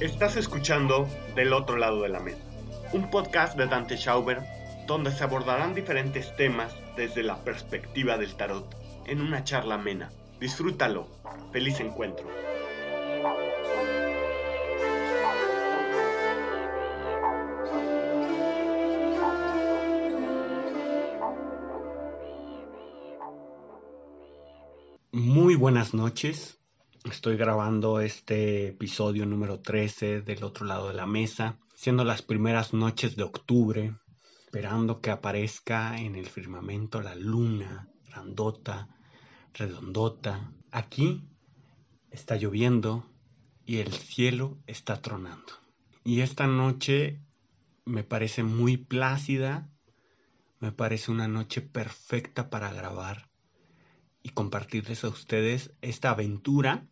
Estás escuchando Del otro lado de la mesa, un podcast de Dante Schauber donde se abordarán diferentes temas desde la perspectiva del tarot en una charla amena. Disfrútalo. Feliz encuentro. Muy buenas noches. Estoy grabando este episodio número 13 del otro lado de la mesa, siendo las primeras noches de octubre, esperando que aparezca en el firmamento la luna grandota, redondota. Aquí está lloviendo y el cielo está tronando. Y esta noche me parece muy plácida, me parece una noche perfecta para grabar y compartirles a ustedes esta aventura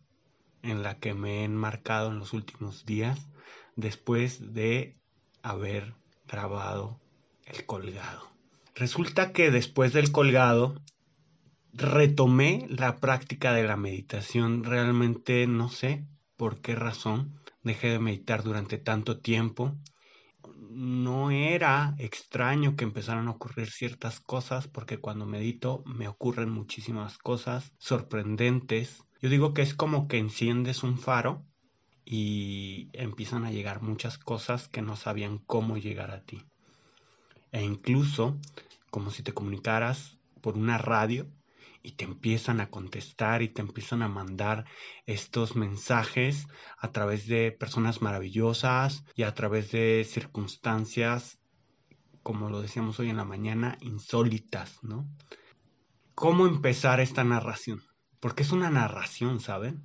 en la que me he enmarcado en los últimos días después de haber grabado el colgado. Resulta que después del colgado retomé la práctica de la meditación. Realmente no sé por qué razón dejé de meditar durante tanto tiempo. No era extraño que empezaran a ocurrir ciertas cosas porque cuando medito me ocurren muchísimas cosas sorprendentes yo digo que es como que enciendes un faro y empiezan a llegar muchas cosas que no sabían cómo llegar a ti. E incluso como si te comunicaras por una radio y te empiezan a contestar y te empiezan a mandar estos mensajes a través de personas maravillosas y a través de circunstancias, como lo decíamos hoy en la mañana, insólitas, ¿no? ¿Cómo empezar esta narración? porque es una narración, ¿saben?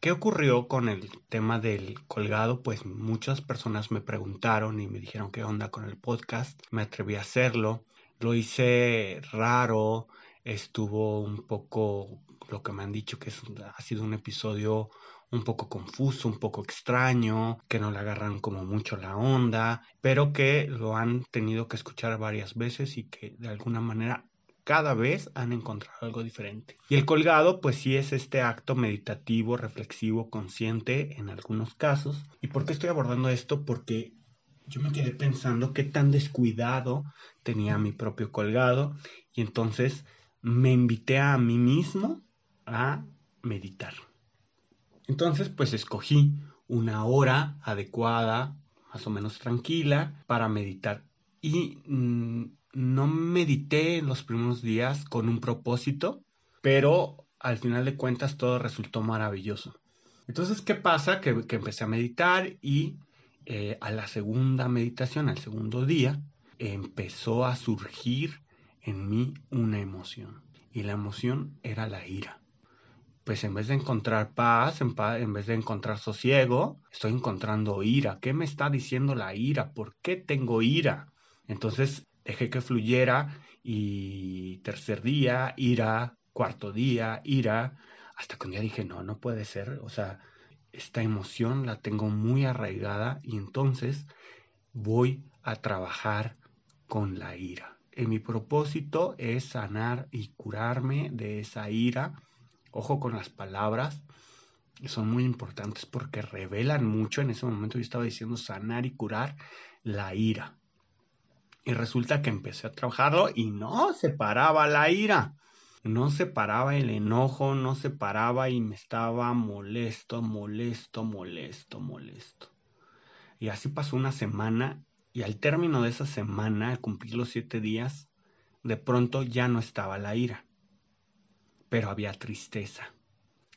¿Qué ocurrió con el tema del colgado? Pues muchas personas me preguntaron y me dijeron qué onda con el podcast. Me atreví a hacerlo. Lo hice raro. Estuvo un poco, lo que me han dicho que ha sido un episodio un poco confuso, un poco extraño, que no le agarran como mucho la onda, pero que lo han tenido que escuchar varias veces y que de alguna manera cada vez han encontrado algo diferente. Y el colgado, pues sí es este acto meditativo, reflexivo, consciente en algunos casos. ¿Y por qué estoy abordando esto? Porque yo me quedé pensando qué tan descuidado tenía mi propio colgado y entonces me invité a mí mismo a meditar. Entonces, pues escogí una hora adecuada, más o menos tranquila, para meditar. Y mm, no medité en los primeros días con un propósito, pero al final de cuentas todo resultó maravilloso. Entonces, ¿qué pasa? Que, empecé a meditar y eh, a la segunda meditación, al segundo día, empezó a surgir en mí una emoción. Y la emoción era la ira. Pues en vez de encontrar paz, en, en vez de encontrar sosiego, estoy encontrando ira. ¿Qué me está diciendo la ira? ¿Por qué tengo ira? Entonces dejé que fluyera y tercer día, ira, cuarto día, ira, hasta que un día dije, no, no puede ser, o sea, esta emoción la tengo muy arraigada y entonces voy a trabajar con la ira. Y mi propósito es sanar y curarme de esa ira. Ojo con las palabras, son muy importantes porque revelan mucho. En ese momento yo estaba diciendo sanar y curar la ira. Y resulta que empecé a trabajarlo y no se paraba la ira. No se paraba el enojo, no se paraba y me estaba molesto, molesto, molesto, molesto. Y así pasó una semana y al término de esa semana, al cumplir los siete días, de pronto ya no estaba la ira, pero había tristeza.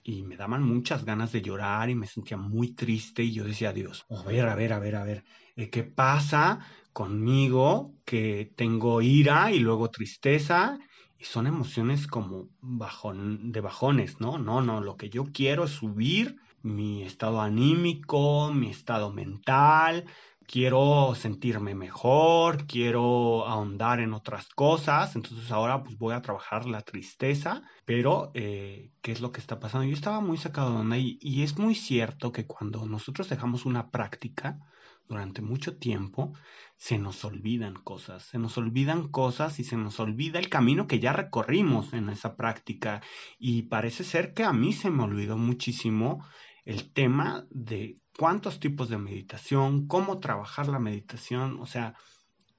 Y me daban muchas ganas de llorar y me sentía muy triste y yo decía, Dios, a ver, a ver, a ver, a ver, eh, ¿qué pasa? conmigo que tengo ira y luego tristeza y son emociones como bajón, de bajones, ¿no? No, no, lo que yo quiero es subir mi estado anímico, mi estado mental, quiero sentirme mejor, quiero ahondar en otras cosas, entonces ahora pues voy a trabajar la tristeza, pero eh, ¿qué es lo que está pasando? Yo estaba muy sacado de onda y es muy cierto que cuando nosotros dejamos una práctica, durante mucho tiempo, se nos olvidan cosas, se nos olvidan cosas y se nos olvida el camino que ya recorrimos en esa práctica. Y parece ser que a mí se me olvidó muchísimo el tema de cuántos tipos de meditación, cómo trabajar la meditación, o sea,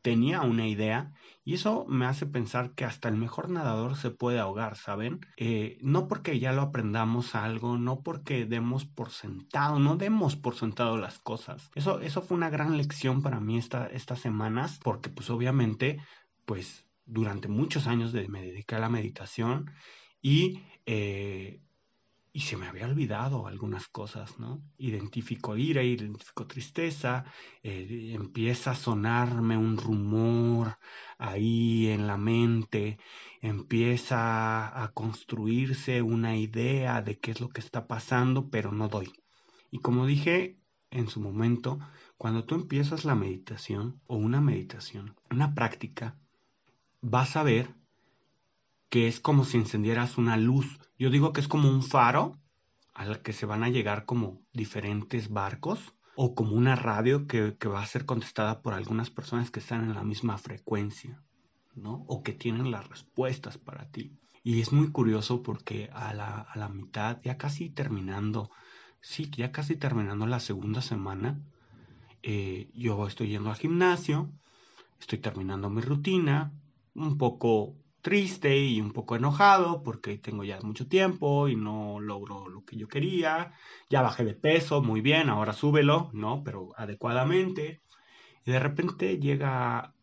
tenía una idea y eso me hace pensar que hasta el mejor nadador se puede ahogar, ¿saben? Eh, no porque ya lo aprendamos algo, no porque demos por sentado, no demos por sentado las cosas. Eso, eso fue una gran lección para mí esta, estas semanas porque pues obviamente pues durante muchos años me dediqué a la meditación y eh, y se me había olvidado algunas cosas, ¿no? Identifico ira, identifico tristeza, eh, empieza a sonarme un rumor ahí en la mente, empieza a construirse una idea de qué es lo que está pasando, pero no doy. Y como dije en su momento, cuando tú empiezas la meditación o una meditación, una práctica, vas a ver que es como si encendieras una luz. Yo digo que es como un faro al que se van a llegar como diferentes barcos o como una radio que, va a ser contestada por algunas personas que están en la misma frecuencia, ¿no? O que tienen las respuestas para ti. Y es muy curioso porque a la, mitad, ya casi terminando, sí, ya casi terminando la segunda semana, eh, yo estoy yendo al gimnasio, estoy terminando mi rutina, un poco triste y un poco enojado porque tengo ya mucho tiempo y no logro lo que yo quería. Ya bajé de peso, muy bien, ahora súbelo, ¿no? Pero adecuadamente. Y de repente llega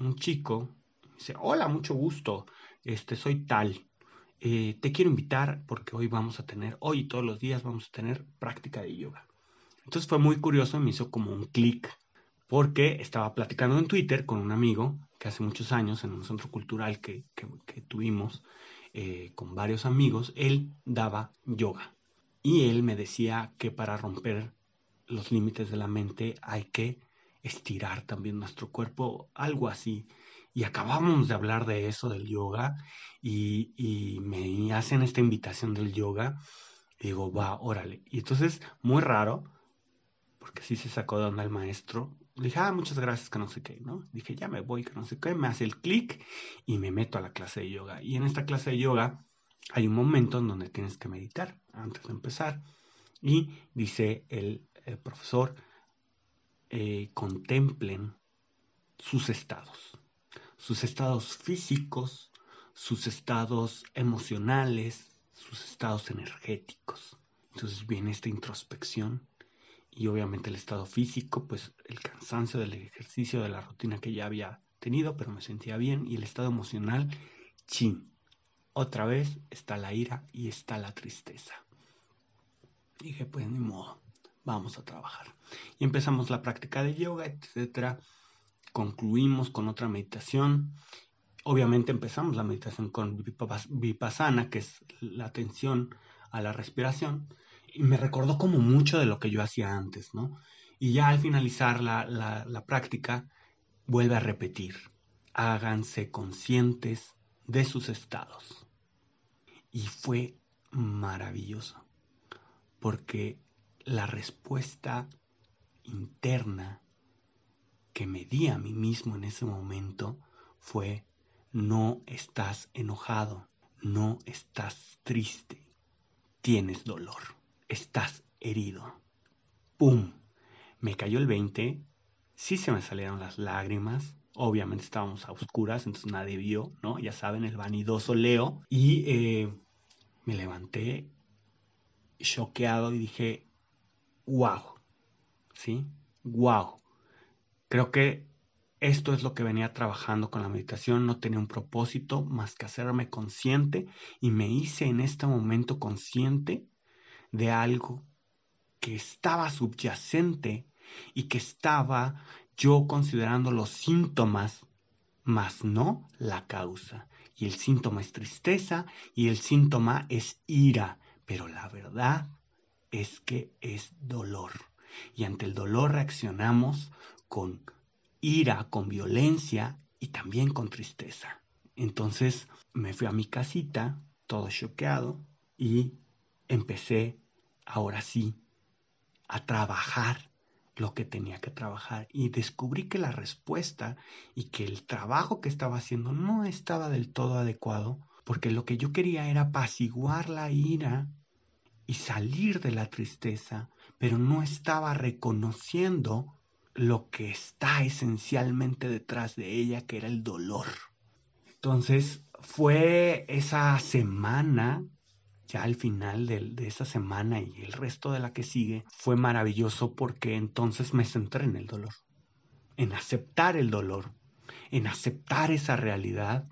un chico, dice, hola, mucho gusto, este, soy tal. Eh, te quiero invitar porque hoy vamos a tener, hoy y todos los días vamos a tener práctica de yoga. Entonces fue muy curioso, me hizo como un clic porque estaba platicando en Twitter con un amigo que hace muchos años en un centro cultural que, tuvimos eh, con varios amigos, él daba yoga. Y él me decía que para romper los límites de la mente hay que estirar también nuestro cuerpo, algo así. Y acabamos de hablar de eso, del yoga, y, y me hacen esta invitación del yoga. Digo, va, órale. Y entonces, muy raro, porque sí se sacó de onda el maestro, dije, ah, muchas gracias, que no sé qué, ¿no? Dije, ya me voy, que no sé qué, me hace el clic y me meto a la clase de yoga. Y en esta clase de yoga hay un momento en donde tienes que meditar antes de empezar. Y dice el, profesor, eh, contemplen sus estados, sus estados físicos, sus estados emocionales, sus estados energéticos. Entonces viene esta introspección y obviamente el estado físico, pues el cansancio del ejercicio, de la rutina que ya había tenido, pero me sentía bien, y el estado emocional, chin. Otra vez está la ira y está la tristeza. Dije, pues ni modo, vamos a trabajar. Y empezamos la práctica de yoga, etcétera. Concluimos con otra meditación. Obviamente empezamos la meditación con vipassana, que es la atención a la respiración me recordó como mucho de lo que yo hacía antes, ¿no? Y ya al finalizar la, la, práctica, vuelve a repetir, háganse conscientes de sus estados. Y fue maravilloso, porque la respuesta interna que me di a mí mismo en ese momento fue, no estás enojado, no estás triste, tienes dolor estás herido. ¡Pum! Me cayó el 20, sí se me salieron las lágrimas, obviamente estábamos a oscuras, entonces nadie vio, ¿no? Ya saben, el vanidoso Leo. Y eh, me levanté choqueado y dije, wow, ¿sí? Wow. Creo que esto es lo que venía trabajando con la meditación, no tenía un propósito más que hacerme consciente y me hice en este momento consciente de algo que estaba subyacente y que estaba yo considerando los síntomas, mas no la causa. Y el síntoma es tristeza y el síntoma es ira, pero la verdad es que es dolor. Y ante el dolor reaccionamos con ira, con violencia y también con tristeza. Entonces me fui a mi casita, todo choqueado, y empecé ahora sí, a trabajar lo que tenía que trabajar y descubrí que la respuesta y que el trabajo que estaba haciendo no estaba del todo adecuado porque lo que yo quería era apaciguar la ira y salir de la tristeza, pero no estaba reconociendo lo que está esencialmente detrás de ella, que era el dolor. Entonces fue esa semana, ya al final de, esa semana y el resto de la que sigue, fue maravilloso porque entonces me centré en el dolor, en aceptar el dolor, en aceptar esa realidad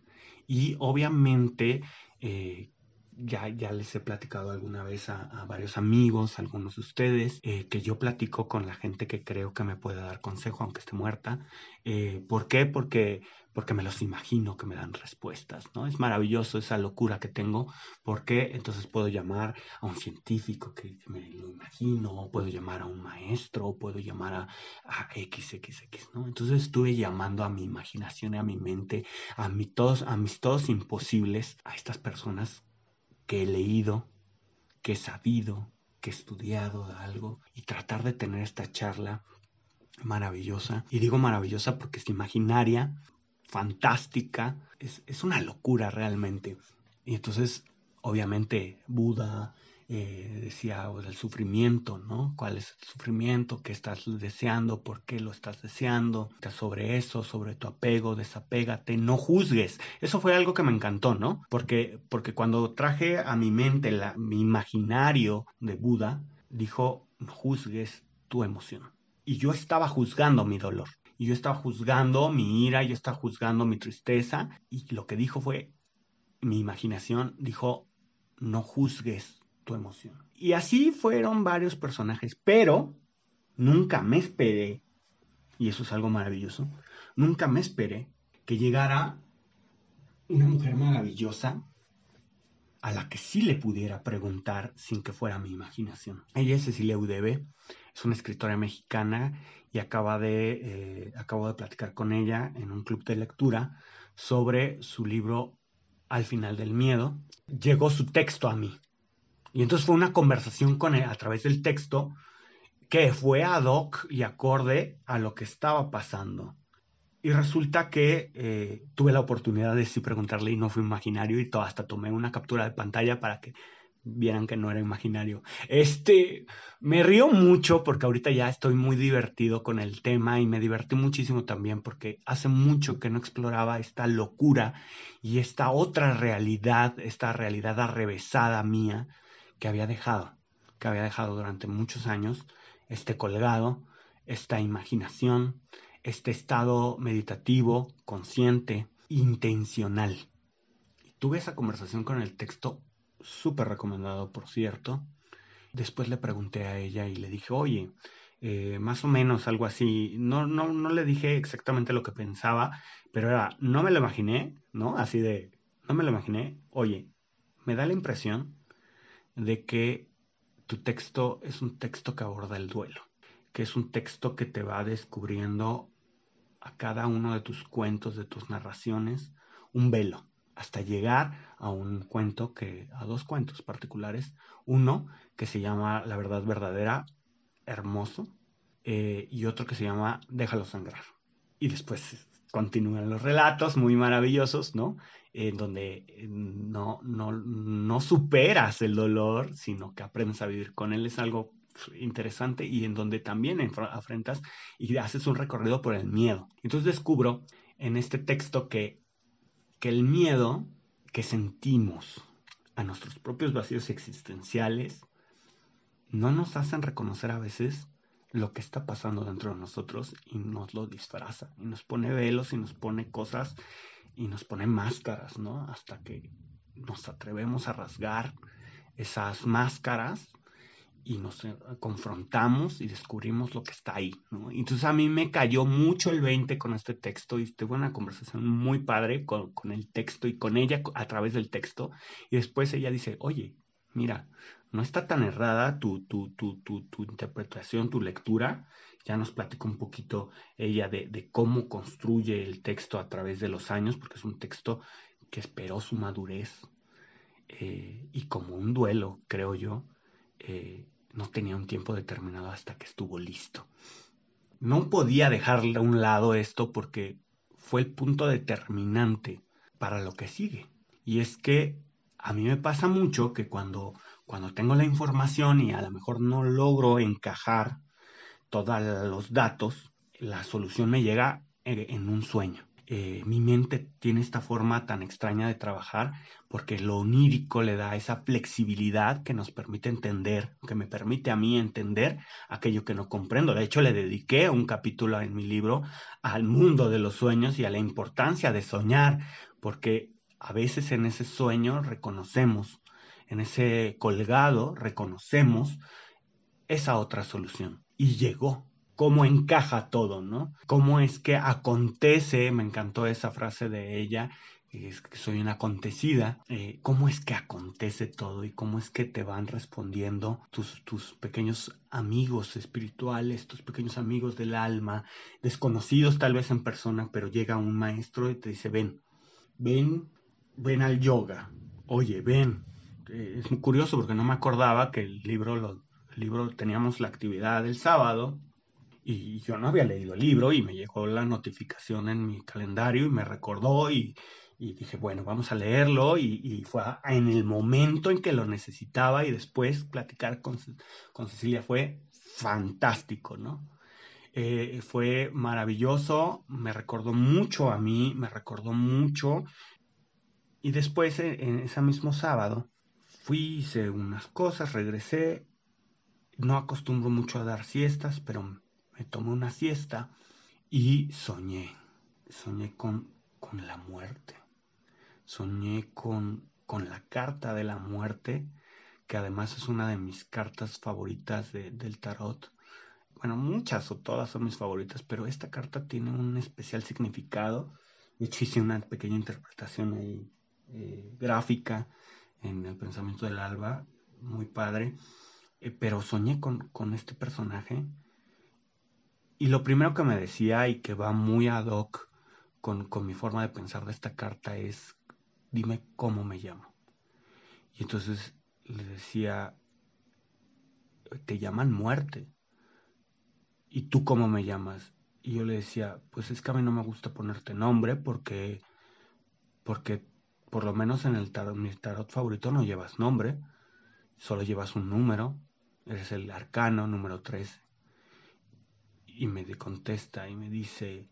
y obviamente eh, ya, ya les he platicado alguna vez a, varios amigos, algunos de ustedes, eh, que yo platico con la gente que creo que me puede dar consejo, aunque esté muerta. Eh, ¿Por qué? Porque, porque me los imagino que me dan respuestas, ¿no? Es maravilloso esa locura que tengo, porque entonces puedo llamar a un científico que me lo imagino, puedo llamar a un maestro, puedo llamar a, a XXX, ¿no? Entonces estuve llamando a mi imaginación a mi mente, a, mi todos, a mis todos imposibles, a estas personas que he leído, que he sabido, que he estudiado algo y tratar de tener esta charla maravillosa. Y digo maravillosa porque es imaginaria, fantástica, es, es una locura realmente. Y entonces, obviamente, Buda, eh, decía del sufrimiento, ¿no? ¿Cuál es el sufrimiento que estás deseando? ¿Por qué lo estás deseando? Sobre eso, sobre tu apego, desapégate, no juzgues. Eso fue algo que me encantó, ¿no? Porque, porque cuando traje a mi mente la, mi imaginario de Buda, dijo, juzgues tu emoción. Y yo estaba juzgando mi dolor. Y yo estaba juzgando mi ira, yo estaba juzgando mi tristeza. Y lo que dijo fue, mi imaginación dijo, no juzgues tu emoción. Y así fueron varios personajes, pero nunca me esperé, y eso es algo maravilloso, nunca me esperé que llegara una mujer maravillosa a la que sí le pudiera preguntar sin que fuera mi imaginación. Ella es Cecilia Udebe, es una escritora mexicana y acaba de, eh, acabo de platicar con ella en un club de lectura sobre su libro Al final del miedo. Llegó su texto a mí y entonces fue una conversación con él a través del texto que fue ad hoc y acorde a lo que estaba pasando. Y resulta que eh, tuve la oportunidad de sí preguntarle y no fue imaginario y todo, hasta tomé una captura de pantalla para que vieran que no era imaginario. Este, me río mucho porque ahorita ya estoy muy divertido con el tema y me divertí muchísimo también porque hace mucho que no exploraba esta locura y esta otra realidad, esta realidad arrevesada mía que había dejado, que había dejado durante muchos años, este colgado, esta imaginación, este estado meditativo, consciente, intencional. tuve esa conversación con el texto, súper recomendado, por cierto. Después le pregunté a ella y le dije, oye, eh, más o menos algo así. No, no, no le dije exactamente lo que pensaba, pero era, no me lo imaginé, ¿no? Así de, no me lo imaginé. Oye, me da la impresión de que tu texto es un texto que aborda el duelo, que es un texto que te va descubriendo a cada uno de tus cuentos, de tus narraciones, un velo, hasta llegar a un cuento que, a dos cuentos particulares, uno que se llama La verdad verdadera, hermoso, eh, y otro que se llama Déjalo sangrar. Y después continúan los relatos muy maravillosos, ¿no? En donde eh, no, no, no superas el dolor, sino que aprendes a vivir con él. Es algo interesante y en donde también afrentas y haces un recorrido por el miedo. Entonces descubro en este texto que, que el miedo que sentimos a nuestros propios vacíos existenciales no nos hacen reconocer a veces lo que está pasando dentro de nosotros y nos lo disfraza y nos pone velos y nos pone cosas y nos pone máscaras, ¿no? Hasta que nos atrevemos a rasgar esas máscaras y nos eh, confrontamos y descubrimos lo que está ahí. Entonces a mí me cayó mucho el 20 con este texto y tuve una conversación muy padre con, el texto y con ella a través del texto y después ella dice, oye, mira, no está tan errada tu, tu, tu, tu, interpretación, tu lectura. Ya nos platicó un poquito ella de, cómo construye el texto a través de los años, porque es un texto que esperó su madurez eh, y como un duelo, creo yo, eh, no tenía un tiempo determinado hasta que estuvo listo. no podía dejarle a un lado esto porque fue el punto determinante para lo que sigue. Y es que a mí me pasa mucho que cuando, cuando tengo la información y a lo mejor no logro encajar todos los datos, la solución me llega en un sueño. Eh, mi mente tiene esta forma tan extraña de trabajar porque lo onírico le da esa flexibilidad que nos permite entender, que me permite a mí entender aquello que no comprendo. De hecho, le dediqué un capítulo en mi libro al mundo de los sueños y a la importancia de soñar, porque a veces en ese sueño reconocemos, en ese colgado reconocemos esa otra solución. Y llegó, cómo encaja todo, ¿no? Cómo es que acontece, me encantó esa frase de ella, es que soy una acontecida, eh, cómo es que acontece todo y cómo es que te van respondiendo tus, tus pequeños amigos espirituales, tus pequeños amigos del alma, desconocidos tal vez en persona, pero llega un maestro y te dice, ven, ven, ven al yoga, oye, ven. Eh, es muy curioso porque no me acordaba que el libro, lo, el libro teníamos la actividad del sábado y yo no había leído el libro y me llegó la notificación en mi calendario y me recordó y, dije, bueno, vamos a leerlo y, fue en el momento en que lo necesitaba y después platicar con, Cecilia fue fantástico, ¿no? Eh, fue maravilloso, me recordó mucho a mí, me recordó mucho y después en ese mismo sábado fui, hice unas cosas, regresé, no acostumbro mucho a dar siestas, pero me tomé una siesta y soñé, soñé con, con la muerte, soñé con, con la carta de la muerte, que además es una de mis cartas favoritas del tarot. Bueno, muchas o todas son mis favoritas, pero esta carta tiene un especial significado. De hecho, hice una pequeña interpretación ahí, eh, gráfica en el pensamiento del alba, muy padre. Eh, pero soñé con, con este personaje y lo primero que me decía y que va muy ad hoc con, mi forma de pensar de esta carta es, dime cómo me llamo. Y entonces le decía, te llaman muerte. ¿Y tú cómo me llamas? Y yo le decía, pues es que a mí no me gusta ponerte nombre porque, porque por lo menos en el tarot, mi tarot favorito no llevas nombre, solo llevas un número, eres el arcano número 13 y me contesta y me dice,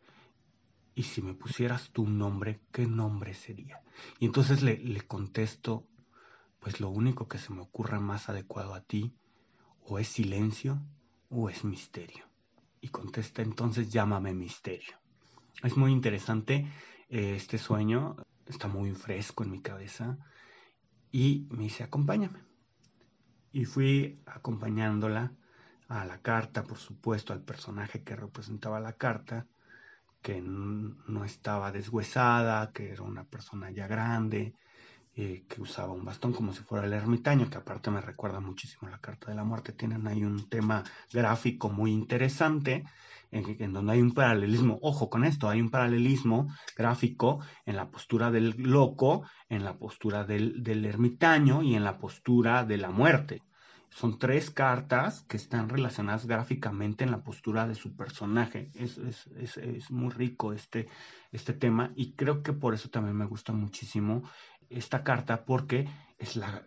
¿y si me pusieras tu nombre, qué nombre sería? Y entonces le, le contesto, pues lo único que se me ocurra más adecuado a ti, o es silencio o es misterio. Y contesta entonces, llámame misterio. Es muy interesante eh, este sueño, está muy fresco en mi cabeza y me dice, acompáñame. Y fui acompañándola a la carta, por supuesto, al personaje que representaba la carta, que no estaba deshuesada, que era una persona ya grande, eh, que usaba un bastón como si fuera el ermitaño, que aparte me recuerda muchísimo a la carta de la muerte. Tienen ahí un tema gráfico muy interesante. En, donde hay un paralelismo, ojo con esto, hay un paralelismo gráfico en la postura del loco, en la postura del, del ermitaño y en la postura de la muerte. Son tres cartas que están relacionadas gráficamente en la postura de su personaje. Es, es, es, es muy rico este, este tema y creo que por eso también me gusta muchísimo esta carta porque es la,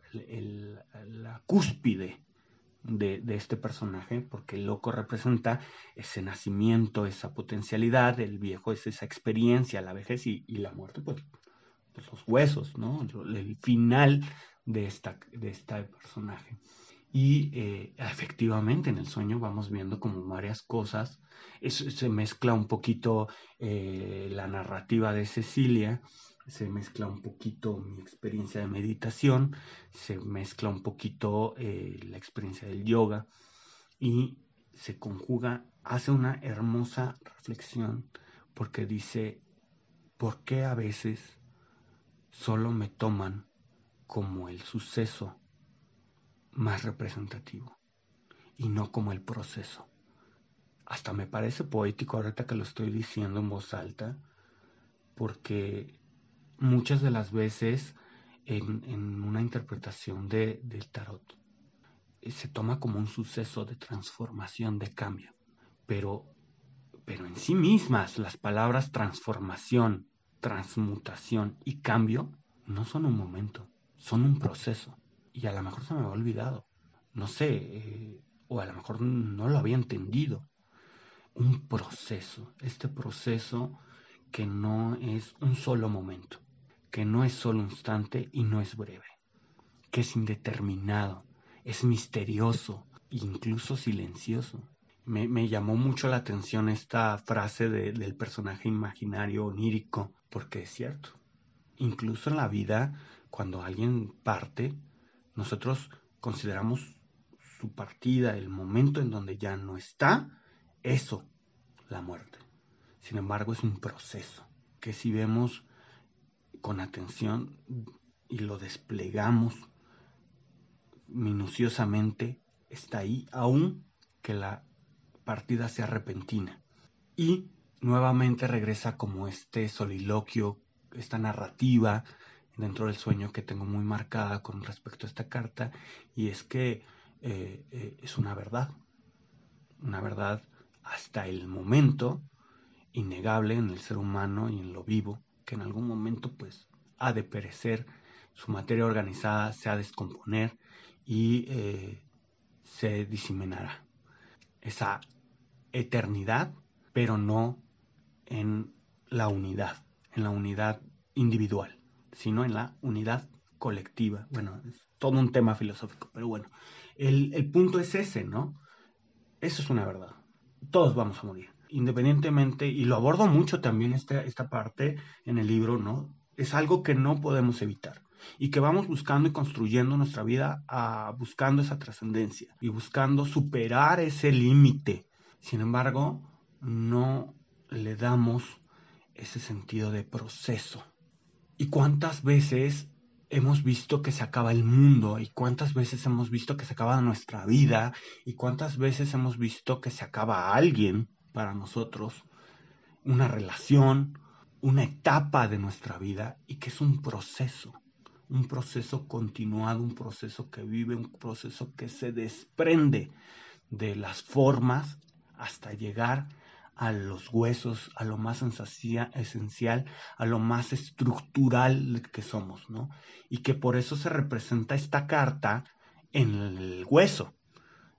la cúspide de, de, este personaje, porque el loco representa ese nacimiento, esa potencialidad, el viejo es esa experiencia, la vejez y, y la muerte, pues, pues, los huesos, ¿no? el final de esta, de este personaje. Y eh, efectivamente en el sueño vamos viendo como varias cosas. se mezcla un poquito eh, la narrativa de Cecilia, se mezcla un poquito mi experiencia de meditación, se mezcla un poquito eh, la experiencia del yoga y se conjuga, hace una hermosa reflexión porque dice, ¿por qué a veces solo me toman como el suceso más representativo y no como el proceso. Hasta me parece poético ahorita que lo estoy diciendo en voz alta, porque muchas de las veces en, una interpretación de, del tarot eh, se toma como un suceso de transformación, de cambio, pero Pero en sí mismas las palabras transformación, transmutación y cambio no son un momento, son un proceso. Y a lo mejor se me ha olvidado. No sé, eh, o a lo mejor no lo había entendido. Un proceso, este proceso que no es un solo momento, que no es solo un instante y no es breve, que es indeterminado, es misterioso, incluso silencioso. Me, llamó mucho la atención esta frase del personaje imaginario onírico, porque es cierto. Incluso en la vida, cuando alguien parte, nosotros consideramos su partida, el momento en donde ya no está, eso, la muerte. Sin embargo, es un proceso que si vemos con atención y lo desplegamos minuciosamente, está ahí, aún que la partida sea repentina. Y nuevamente regresa como este soliloquio, esta narrativa dentro del sueño que tengo muy marcada con respecto a esta carta, y es que eh, eh, es una verdad, una verdad hasta el momento innegable en el ser humano y en lo vivo, que en algún momento pues ha de perecer, su materia organizada se ha de descomponer y eh, se diseminará. Esa eternidad, pero no en la unidad, en la unidad individual, sino en la unidad colectiva. Bueno, es todo un tema filosófico, pero bueno, el, punto es ese, ¿no? Eso es una verdad. Todos vamos a morir. Independientemente, y lo abordo mucho también esta, esta parte en el libro, ¿no? Es algo que no podemos evitar y que vamos buscando y construyendo nuestra vida a, buscando esa trascendencia y buscando superar ese límite. Sin embargo, no le damos ese sentido de proceso. ¿Y cuántas veces hemos visto que se acaba el mundo y cuántas veces hemos visto que se acaba nuestra vida y cuántas veces hemos visto que se acaba alguien para nosotros, una relación, una etapa de nuestra vida y que es un proceso, un proceso continuado, un proceso que vive, un proceso que se desprende de las formas hasta llegar a los huesos, a lo más esencial, a lo más estructural que somos, ¿no? Y que por eso se representa esta carta en el hueso,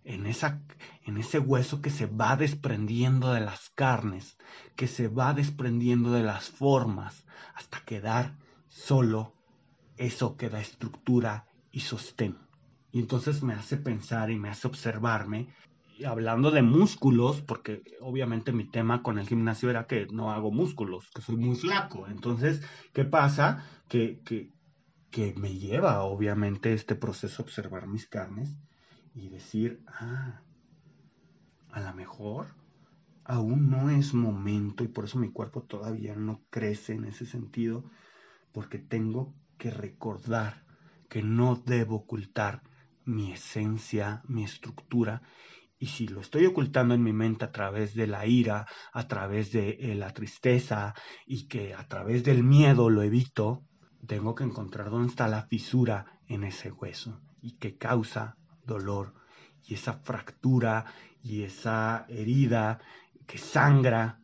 en, esa, en ese hueso que se va desprendiendo de las carnes, que se va desprendiendo de las formas, hasta quedar solo eso que da estructura y sostén. Y entonces me hace pensar y me hace observarme hablando de músculos, porque obviamente mi tema con el gimnasio era que no hago músculos, que soy muy flaco. Entonces, ¿qué pasa? Que, que, que me lleva obviamente este proceso a observar mis carnes y decir, ah, a lo mejor aún no es momento y por eso mi cuerpo todavía no crece en ese sentido, porque tengo que recordar que no debo ocultar mi esencia, mi estructura y si lo estoy ocultando en mi mente a través de la ira, a través de eh, la tristeza y que a través del miedo lo evito, tengo que encontrar dónde está la fisura en ese hueso y que causa dolor y esa fractura y esa herida que sangra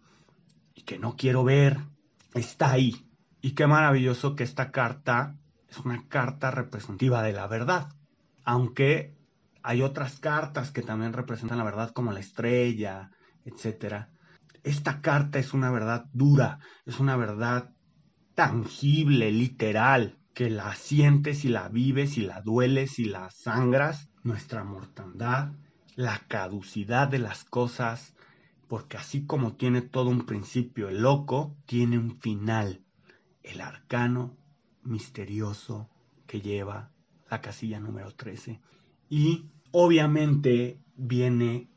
y que no quiero ver, está ahí. Y qué maravilloso que esta carta es una carta representativa de la verdad, aunque hay otras cartas que también representan la verdad como la estrella, etc. Esta carta es una verdad dura, es una verdad tangible, literal, que la sientes y la vives y la dueles y la sangras, nuestra mortandad, la caducidad de las cosas, porque así como tiene todo un principio el loco, tiene un final, el arcano misterioso que lleva la casilla número 13. Y obviamente viene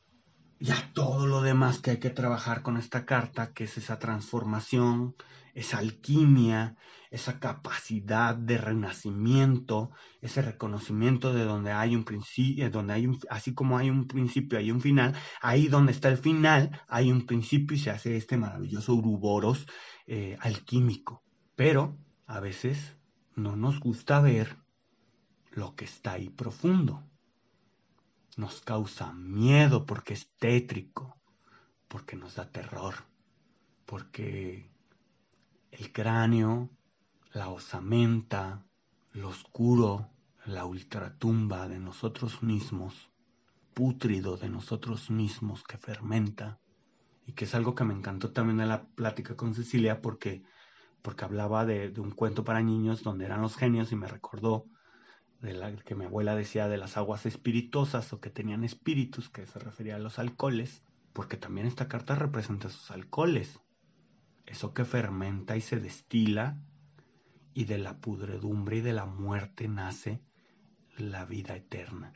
ya todo lo demás que hay que trabajar con esta carta, que es esa transformación, esa alquimia, esa capacidad de renacimiento, ese reconocimiento de donde hay un principio, donde hay un, así como hay un principio, hay un final, ahí donde está el final, hay un principio y se hace este maravilloso uruboros eh, alquímico. Pero a veces no nos gusta ver lo que está ahí profundo. Nos causa miedo porque es tétrico, porque nos da terror, porque el cráneo, la osamenta, lo oscuro, la ultratumba de nosotros mismos, pútrido de nosotros mismos que fermenta, y que es algo que me encantó también en la plática con Cecilia porque, porque hablaba de, de un cuento para niños donde eran los genios y me recordó de la que mi abuela decía de las aguas espirituosas o que tenían espíritus, que se refería a los alcoholes, porque también esta carta representa esos alcoholes, eso que fermenta y se destila, y de la pudredumbre y de la muerte nace la vida eterna.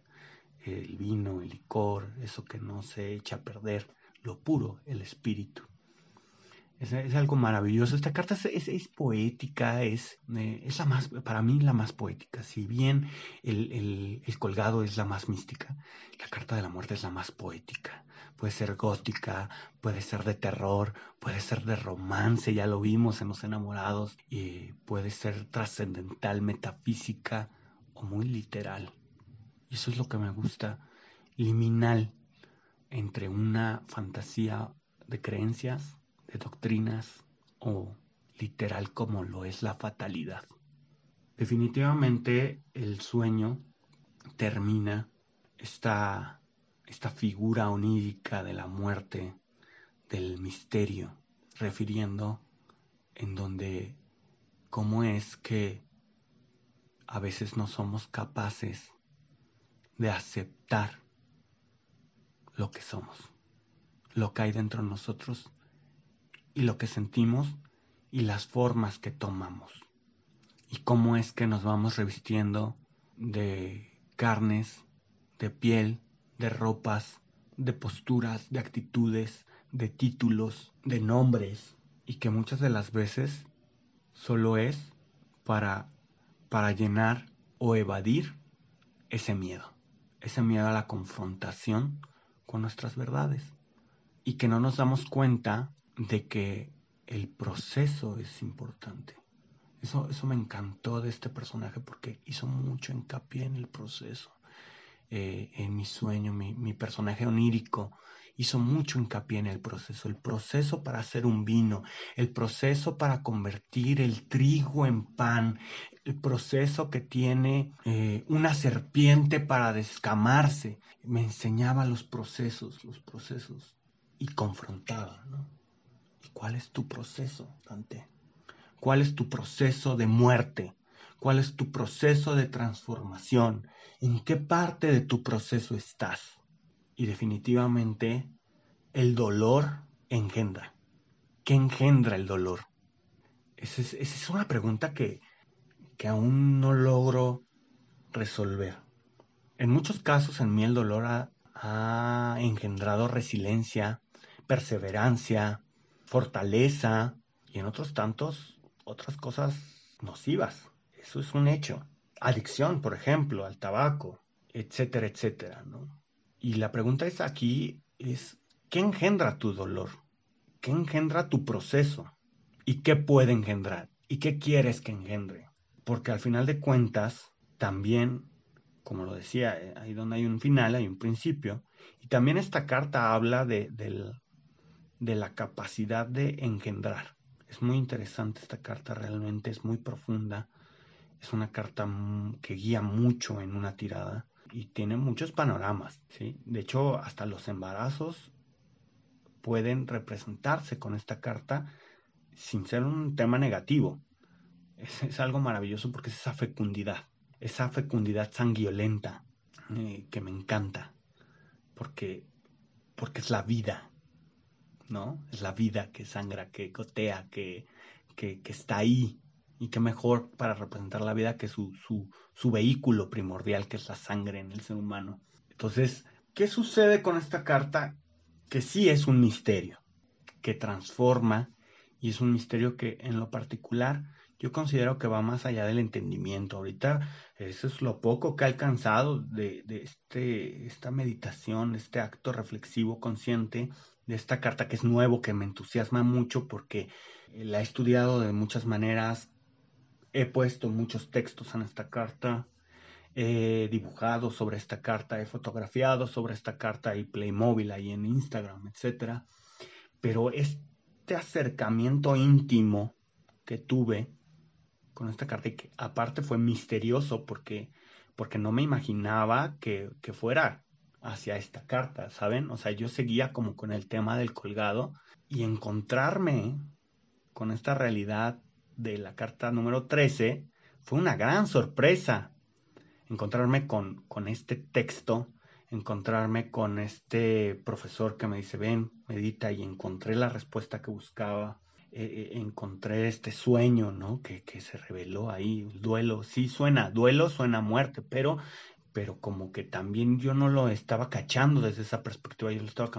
El vino, el licor, eso que no se echa a perder, lo puro, el espíritu. Es, algo maravilloso. Esta carta es, poética, es, eh, es, la más, para mí la más poética. Si bien el, colgado es la más mística, la carta de la muerte es la más poética. Puede ser gótica, puede ser de terror, puede ser de romance, ya lo vimos en Los Enamorados, y puede ser trascendental, metafísica o muy literal. Y eso es lo que me gusta, liminal entre una fantasía de creencias de doctrinas o literal como lo es la fatalidad. Definitivamente el sueño termina esta, esta figura onírica de la muerte, del misterio, refiriendo en donde cómo es que a veces no somos capaces de aceptar lo que somos, lo que hay dentro de nosotros y lo que sentimos y las formas que tomamos. Y cómo es que nos vamos revistiendo de carnes, de piel, de ropas, de posturas, de actitudes, de títulos, de nombres. Y que muchas de las veces solo es para, para llenar o evadir ese miedo. Ese miedo a la confrontación con nuestras verdades. Y que no nos damos cuenta de que el proceso es importante. Eso, eso me encantó de este personaje porque hizo mucho hincapié en el proceso. Eh, en mi sueño, mi, mi, personaje onírico hizo mucho hincapié en el proceso, el proceso para hacer un vino, el proceso para convertir el trigo en pan, el proceso que tiene eh, una serpiente para descamarse. Me enseñaba los procesos, los procesos y confrontaba, ¿no? ¿Cuál es tu proceso, Dante? ¿Cuál es tu proceso de muerte? ¿Cuál es tu proceso de transformación? ¿En qué parte de tu proceso estás? Y definitivamente el dolor engendra. ¿Qué engendra el dolor? Esa es, una pregunta que, que aún no logro resolver. En muchos casos en mí el dolor ha engendrado resiliencia, perseverancia, fortaleza y en otros tantos otras cosas nocivas. Eso es un hecho. Adicción, por ejemplo, al tabaco, etcétera, etcétera, ¿no? Y la pregunta es aquí es ¿qué engendra tu dolor? ¿Qué engendra tu proceso? ¿Y qué puede engendrar? ¿Y qué quieres que engendre? Porque al final de cuentas, también, como lo decía, eh, ahí donde hay un final, hay un principio, y también esta carta habla de, del, de la capacidad de engendrar. Es muy interesante esta carta, realmente es muy profunda. Es una carta que guía mucho en una tirada y tiene muchos panoramas. ¿sí? De hecho, hasta los embarazos pueden representarse con esta carta sin ser un tema negativo. Es, algo maravilloso porque es esa fecundidad, esa fecundidad sanguiolenta eh, que me encanta, porque, porque es la vida, ¿no? Es la vida que sangra, que gotea, que, que, está ahí. Y qué mejor para representar la vida que su, su, su vehículo primordial, que es la sangre en el ser humano. Entonces, ¿qué sucede con esta carta? Que sí es un misterio, que transforma y es un misterio que en lo particular yo considero que va más allá del entendimiento. Ahorita eso es lo poco que he alcanzado de, de este, esta meditación, este acto reflexivo consciente de esta carta que es nuevo, que me entusiasma mucho porque la he estudiado de muchas maneras, he puesto muchos textos en esta carta, he dibujado sobre esta carta, he fotografiado sobre esta carta y Playmobil ahí en Instagram, etc. Pero este acercamiento íntimo que tuve con esta carta, y que aparte fue misterioso porque, porque no me imaginaba que, que fuera hacia esta carta, ¿saben? O sea, yo seguía como con el tema del colgado y encontrarme con esta realidad de la carta número 13 fue una gran sorpresa. Encontrarme con, con este texto, encontrarme con este profesor que me dice, ven, medita, y encontré la respuesta que buscaba. Eh, eh, encontré este sueño, ¿no? Que, que se reveló ahí, duelo, sí suena, duelo suena muerte, pero pero como que también yo no lo estaba cachando desde esa perspectiva, yo lo estaba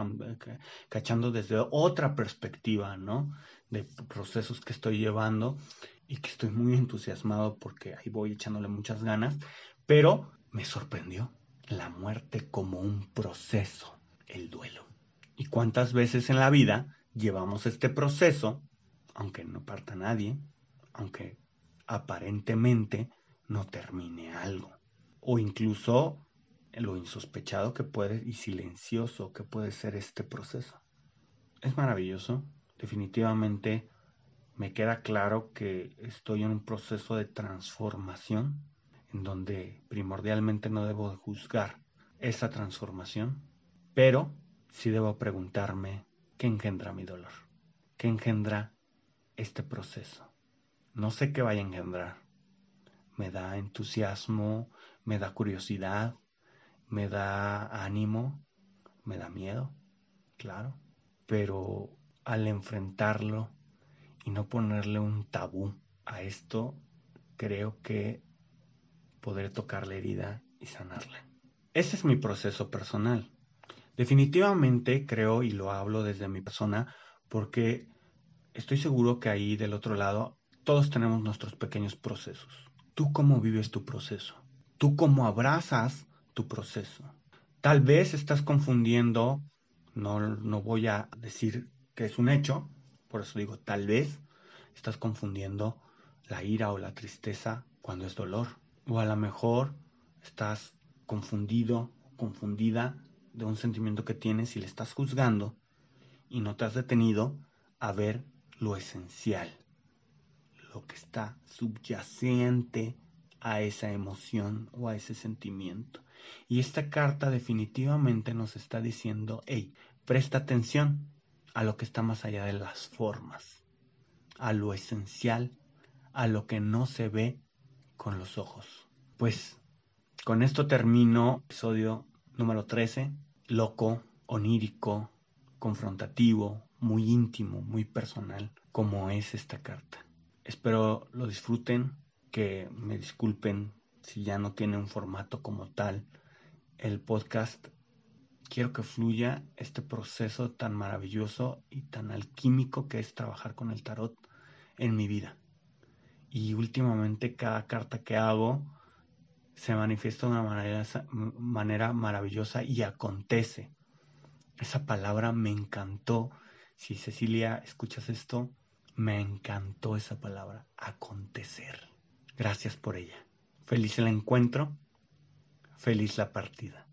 cachando desde otra perspectiva, ¿no? De procesos que estoy llevando y que estoy muy entusiasmado porque ahí voy echándole muchas ganas, pero me sorprendió la muerte como un proceso, el duelo. ¿Y cuántas veces en la vida llevamos este proceso, aunque no parta nadie, aunque aparentemente no termine algo? O incluso lo insospechado que puede y silencioso que puede ser este proceso. Es maravilloso, definitivamente me queda claro que estoy en un proceso de transformación en donde primordialmente no debo juzgar esa transformación, pero sí debo preguntarme qué engendra mi dolor, qué engendra este proceso. No sé qué vaya a engendrar. Me da entusiasmo, me da curiosidad, me da ánimo, me da miedo, claro, pero al enfrentarlo y no ponerle un tabú a esto, creo que podré tocar la herida y sanarla. Ese es mi proceso personal. Definitivamente creo, y lo hablo desde mi persona, porque estoy seguro que ahí del otro lado todos tenemos nuestros pequeños procesos. ¿Tú cómo vives tu proceso? Tú cómo abrazas tu proceso. Tal vez estás confundiendo, no, no voy a decir que es un hecho, por eso digo tal vez estás confundiendo la ira o la tristeza cuando es dolor. O a lo mejor estás confundido, confundida de un sentimiento que tienes y le estás juzgando y no te has detenido a ver lo esencial, lo que está subyacente a esa emoción o a ese sentimiento. Y esta carta definitivamente nos está diciendo, hey, presta atención a lo que está más allá de las formas, a lo esencial, a lo que no se ve con los ojos. Pues con esto termino episodio número 13, loco, onírico, confrontativo, muy íntimo, muy personal, como es esta carta. Espero lo disfruten, que me disculpen si ya no tiene un formato como tal el podcast. Quiero que fluya este proceso tan maravilloso y tan alquímico que es trabajar con el tarot en mi vida. Y últimamente cada carta que hago se manifiesta de una manera, manera maravillosa y acontece. Esa palabra me encantó. Si Cecilia escuchas esto, me encantó esa palabra, acontecer. Gracias por ella. Feliz el encuentro, feliz la partida.